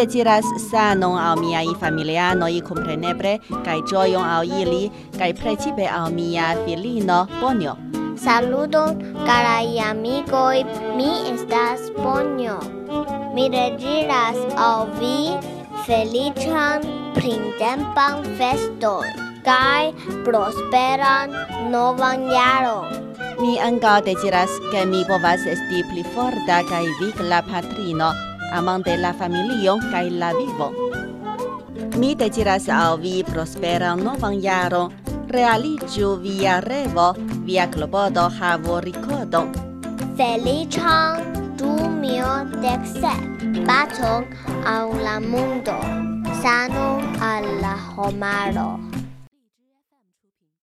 deziras sanon al miai familianoi comprenebre, kai gioion al ili, cae precipe al mia filino Bonio. Saluton, carai amicoi, mi estas Bonio. Mi regiras al vi felician printempan feston, kai prosperan novan jaron. Mi ankaŭ deziras, ke mi povas esti pli forta kaj vigla patrino amante la familio kaj la vivo. Mi deziras al vi prospera novan jaro, realigiu via revo, via klopodo havo ricordo. Feliĉan du mil dek baton al la mundo, sano al la homaro.